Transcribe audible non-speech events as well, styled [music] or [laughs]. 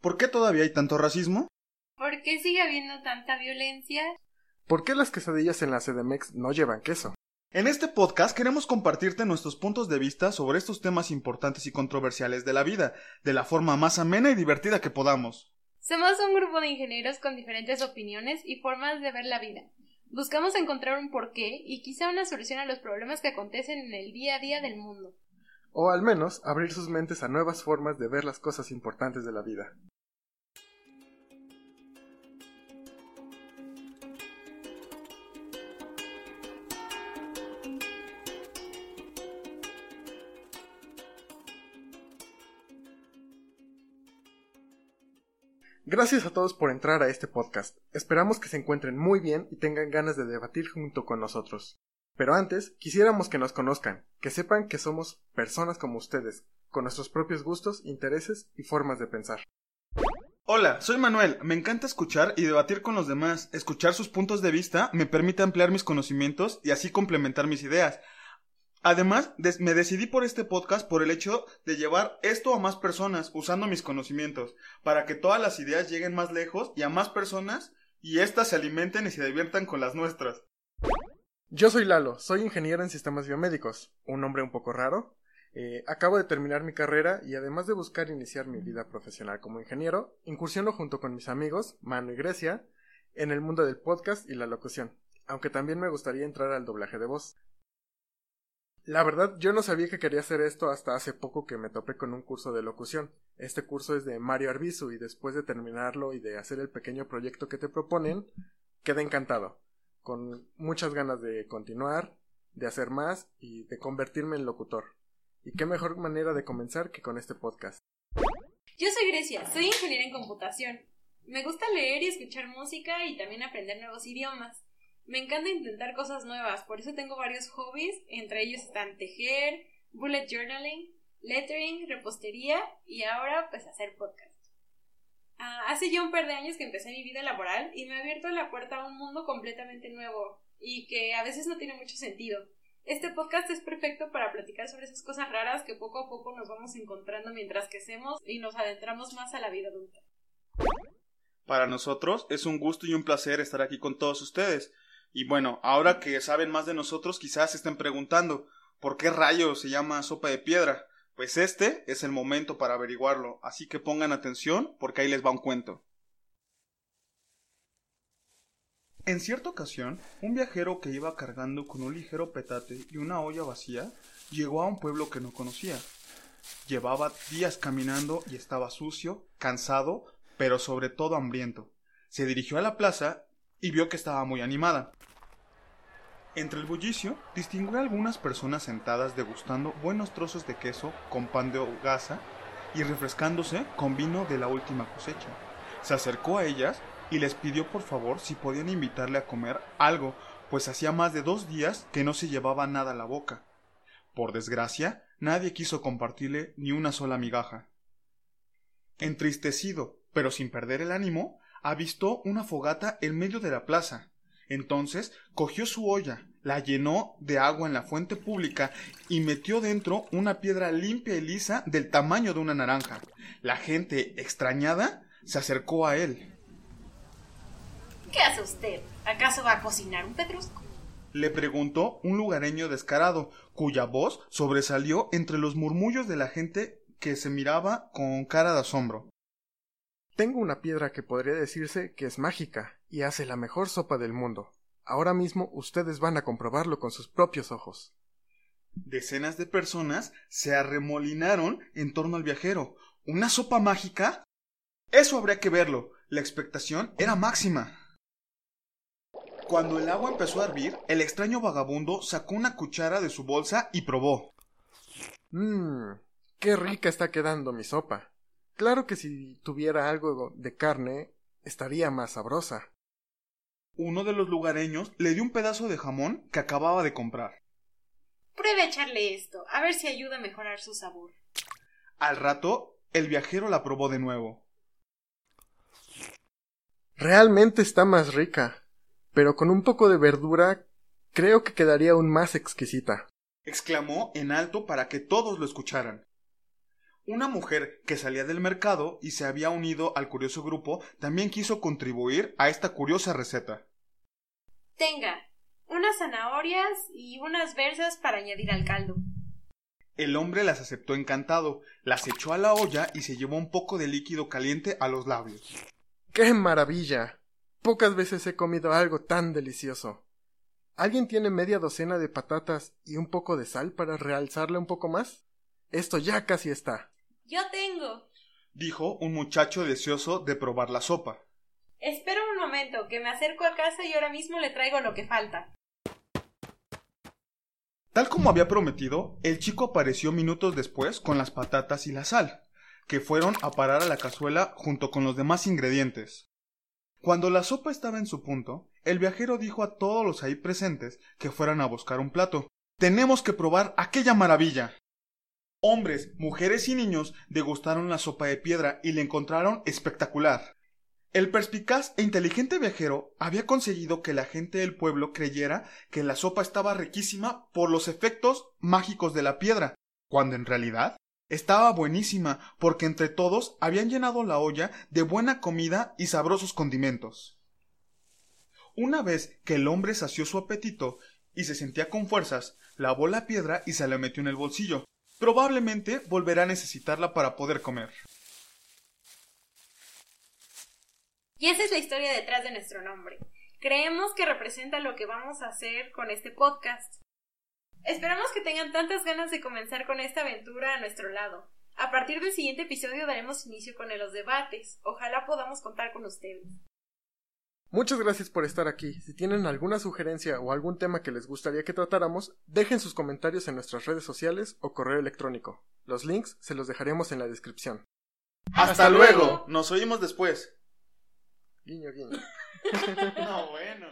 ¿Por qué todavía hay tanto racismo? ¿Por qué sigue habiendo tanta violencia? ¿Por qué las quesadillas en la CDMX no llevan queso? En este podcast queremos compartirte nuestros puntos de vista sobre estos temas importantes y controversiales de la vida, de la forma más amena y divertida que podamos. Somos un grupo de ingenieros con diferentes opiniones y formas de ver la vida. Buscamos encontrar un porqué y quizá una solución a los problemas que acontecen en el día a día del mundo. O al menos abrir sus mentes a nuevas formas de ver las cosas importantes de la vida. Gracias a todos por entrar a este podcast. Esperamos que se encuentren muy bien y tengan ganas de debatir junto con nosotros. Pero antes, quisiéramos que nos conozcan, que sepan que somos personas como ustedes, con nuestros propios gustos, intereses y formas de pensar. Hola, soy Manuel. Me encanta escuchar y debatir con los demás. Escuchar sus puntos de vista me permite ampliar mis conocimientos y así complementar mis ideas. Además, me decidí por este podcast por el hecho de llevar esto a más personas usando mis conocimientos, para que todas las ideas lleguen más lejos y a más personas y éstas se alimenten y se diviertan con las nuestras. Yo soy Lalo, soy ingeniero en sistemas biomédicos, un nombre un poco raro. Eh, acabo de terminar mi carrera y además de buscar iniciar mi vida profesional como ingeniero, incursiono junto con mis amigos, Mano y Grecia, en el mundo del podcast y la locución, aunque también me gustaría entrar al doblaje de voz. La verdad, yo no sabía que quería hacer esto hasta hace poco que me topé con un curso de locución. Este curso es de Mario Arbizu y después de terminarlo y de hacer el pequeño proyecto que te proponen, quedé encantado, con muchas ganas de continuar, de hacer más y de convertirme en locutor. Y qué mejor manera de comenzar que con este podcast. Yo soy Grecia, soy ingeniera en computación. Me gusta leer y escuchar música y también aprender nuevos idiomas. Me encanta intentar cosas nuevas, por eso tengo varios hobbies, entre ellos están tejer, bullet journaling, lettering, repostería y ahora pues hacer podcast. Ah, hace ya un par de años que empecé mi vida laboral y me ha abierto la puerta a un mundo completamente nuevo y que a veces no tiene mucho sentido. Este podcast es perfecto para platicar sobre esas cosas raras que poco a poco nos vamos encontrando mientras crecemos y nos adentramos más a la vida adulta. Para nosotros es un gusto y un placer estar aquí con todos ustedes. Y bueno, ahora que saben más de nosotros, quizás se estén preguntando, ¿por qué rayos se llama sopa de piedra? Pues este es el momento para averiguarlo, así que pongan atención porque ahí les va un cuento. En cierta ocasión, un viajero que iba cargando con un ligero petate y una olla vacía llegó a un pueblo que no conocía. Llevaba días caminando y estaba sucio, cansado, pero sobre todo hambriento. Se dirigió a la plaza y vio que estaba muy animada. Entre el bullicio distinguió a algunas personas sentadas degustando buenos trozos de queso con pan de hogaza y refrescándose con vino de la última cosecha. Se acercó a ellas y les pidió por favor si podían invitarle a comer algo, pues hacía más de dos días que no se llevaba nada a la boca. Por desgracia, nadie quiso compartirle ni una sola migaja. Entristecido, pero sin perder el ánimo, avistó una fogata en medio de la plaza. Entonces cogió su olla, la llenó de agua en la fuente pública y metió dentro una piedra limpia y lisa del tamaño de una naranja. La gente, extrañada, se acercó a él. ¿Qué hace usted? ¿Acaso va a cocinar un pedrusco? Le preguntó un lugareño descarado, cuya voz sobresalió entre los murmullos de la gente que se miraba con cara de asombro. Tengo una piedra que podría decirse que es mágica y hace la mejor sopa del mundo. Ahora mismo ustedes van a comprobarlo con sus propios ojos. Decenas de personas se arremolinaron en torno al viajero. ¿Una sopa mágica? Eso habría que verlo. La expectación era máxima. Cuando el agua empezó a hervir, el extraño vagabundo sacó una cuchara de su bolsa y probó. Mmm, qué rica está quedando mi sopa. Claro que si tuviera algo de carne, estaría más sabrosa. Uno de los lugareños le dio un pedazo de jamón que acababa de comprar. Pruebe a echarle esto, a ver si ayuda a mejorar su sabor. Al rato, el viajero la probó de nuevo. Realmente está más rica, pero con un poco de verdura creo que quedaría aún más exquisita. exclamó en alto para que todos lo escucharan. Una mujer que salía del mercado y se había unido al curioso grupo también quiso contribuir a esta curiosa receta. Tenga, unas zanahorias y unas versas para añadir al caldo. El hombre las aceptó encantado, las echó a la olla y se llevó un poco de líquido caliente a los labios. ¡Qué maravilla! Pocas veces he comido algo tan delicioso. ¿Alguien tiene media docena de patatas y un poco de sal para realzarle un poco más? Esto ya casi está. Yo tengo. Dijo un muchacho deseoso de probar la sopa. Espera un momento, que me acerco a casa y ahora mismo le traigo lo que falta. Tal como había prometido, el chico apareció minutos después con las patatas y la sal, que fueron a parar a la cazuela junto con los demás ingredientes. Cuando la sopa estaba en su punto, el viajero dijo a todos los ahí presentes que fueran a buscar un plato. Tenemos que probar aquella maravilla. Hombres, mujeres y niños degustaron la sopa de piedra y la encontraron espectacular. El perspicaz e inteligente viajero había conseguido que la gente del pueblo creyera que la sopa estaba riquísima por los efectos mágicos de la piedra, cuando en realidad estaba buenísima porque entre todos habían llenado la olla de buena comida y sabrosos condimentos. Una vez que el hombre sació su apetito y se sentía con fuerzas, lavó la piedra y se la metió en el bolsillo. Probablemente volverá a necesitarla para poder comer. Y esa es la historia detrás de nuestro nombre. Creemos que representa lo que vamos a hacer con este podcast. Esperamos que tengan tantas ganas de comenzar con esta aventura a nuestro lado. A partir del siguiente episodio daremos inicio con los debates. Ojalá podamos contar con ustedes. Muchas gracias por estar aquí. Si tienen alguna sugerencia o algún tema que les gustaría que tratáramos, dejen sus comentarios en nuestras redes sociales o correo electrónico. Los links se los dejaremos en la descripción. Hasta, luego. Nos oímos después. Guiño, guiño. [laughs] no, bueno.